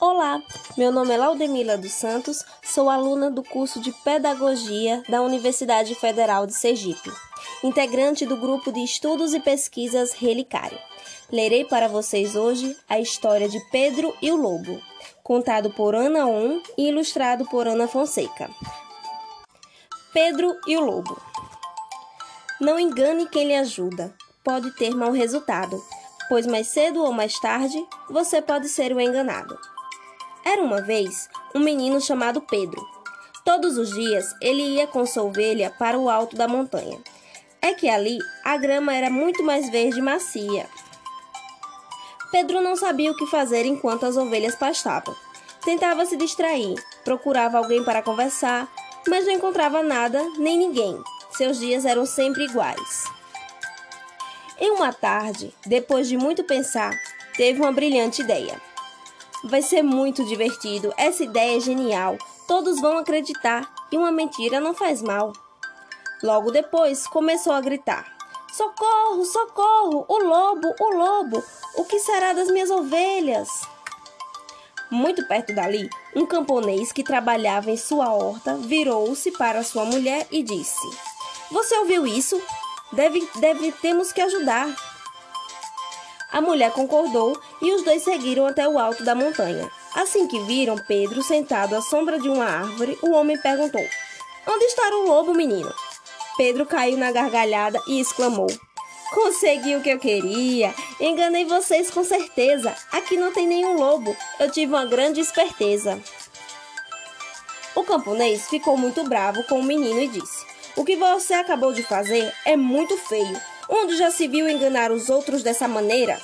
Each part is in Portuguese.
Olá, meu nome é Laudemila dos Santos, sou aluna do curso de Pedagogia da Universidade Federal de Sergipe, integrante do grupo de Estudos e Pesquisas Relicário. Lerei para vocês hoje a história de Pedro e o Lobo, contado por Ana On e ilustrado por Ana Fonseca. Pedro e o Lobo. Não engane quem lhe ajuda, pode ter mau resultado, pois mais cedo ou mais tarde você pode ser o enganado. Era uma vez um menino chamado Pedro. Todos os dias ele ia com sua ovelha para o alto da montanha. É que ali a grama era muito mais verde e macia. Pedro não sabia o que fazer enquanto as ovelhas pastavam. Tentava se distrair, procurava alguém para conversar, mas não encontrava nada nem ninguém. Seus dias eram sempre iguais. Em uma tarde, depois de muito pensar, teve uma brilhante ideia. Vai ser muito divertido. Essa ideia é genial. Todos vão acreditar e uma mentira não faz mal. Logo depois, começou a gritar: Socorro, socorro! O lobo, o lobo! O que será das minhas ovelhas? Muito perto dali, um camponês que trabalhava em sua horta virou-se para sua mulher e disse: Você ouviu isso? Deve, deve, temos que ajudar. A mulher concordou e os dois seguiram até o alto da montanha. Assim que viram Pedro sentado à sombra de uma árvore, o homem perguntou: Onde está o lobo, menino? Pedro caiu na gargalhada e exclamou: Consegui o que eu queria. Enganei vocês com certeza. Aqui não tem nenhum lobo. Eu tive uma grande esperteza. O camponês ficou muito bravo com o menino e disse: O que você acabou de fazer é muito feio. Onde já se viu enganar os outros dessa maneira?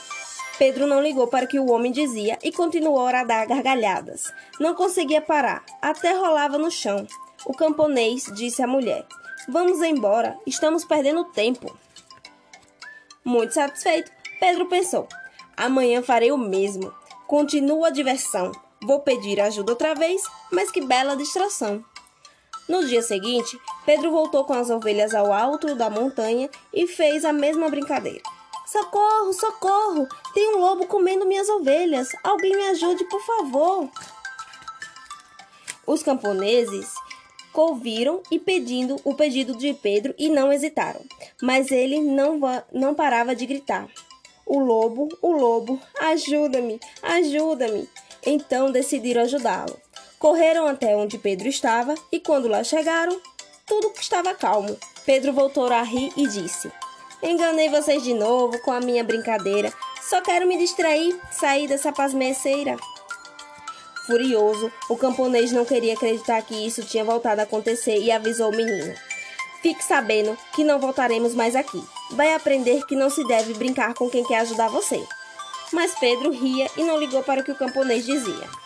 Pedro não ligou para o que o homem dizia e continuou a dar gargalhadas. Não conseguia parar, até rolava no chão. O camponês disse à mulher: Vamos embora, estamos perdendo tempo. Muito satisfeito, Pedro pensou: Amanhã farei o mesmo. Continua a diversão. Vou pedir ajuda outra vez, mas que bela distração. No dia seguinte, Pedro voltou com as ovelhas ao alto da montanha e fez a mesma brincadeira. Socorro, socorro! Tem um lobo comendo minhas ovelhas! Alguém me ajude, por favor! Os camponeses ouviram e pedindo o pedido de Pedro e não hesitaram, mas ele não, não parava de gritar: O lobo, o lobo, ajuda-me, ajuda-me! Então decidiram ajudá-lo. Correram até onde Pedro estava e, quando lá chegaram, tudo estava calmo. Pedro voltou a rir e disse: Enganei vocês de novo com a minha brincadeira. Só quero me distrair, sair dessa pasmeceira. Furioso, o camponês não queria acreditar que isso tinha voltado a acontecer e avisou o menino: Fique sabendo que não voltaremos mais aqui. Vai aprender que não se deve brincar com quem quer ajudar você. Mas Pedro ria e não ligou para o que o camponês dizia.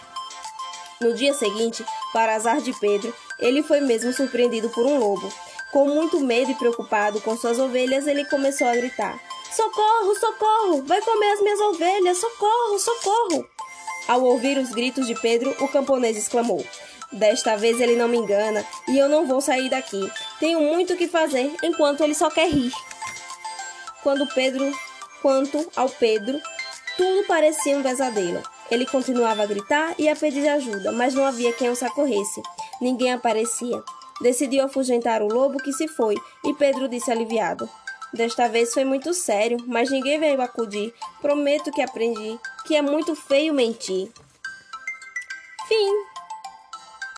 No dia seguinte, para azar de Pedro, ele foi mesmo surpreendido por um lobo. Com muito medo e preocupado com suas ovelhas, ele começou a gritar: Socorro, socorro! Vai comer as minhas ovelhas! Socorro, socorro! Ao ouvir os gritos de Pedro, o camponês exclamou: Desta vez ele não me engana e eu não vou sair daqui. Tenho muito o que fazer enquanto ele só quer rir. Quando Pedro, quanto ao Pedro, tudo parecia um pesadelo. Ele continuava a gritar e a pedir ajuda, mas não havia quem o socorresse. Ninguém aparecia. Decidiu afugentar o lobo que se foi, e Pedro disse aliviado: Desta vez foi muito sério, mas ninguém veio acudir. Prometo que aprendi que é muito feio mentir. Fim.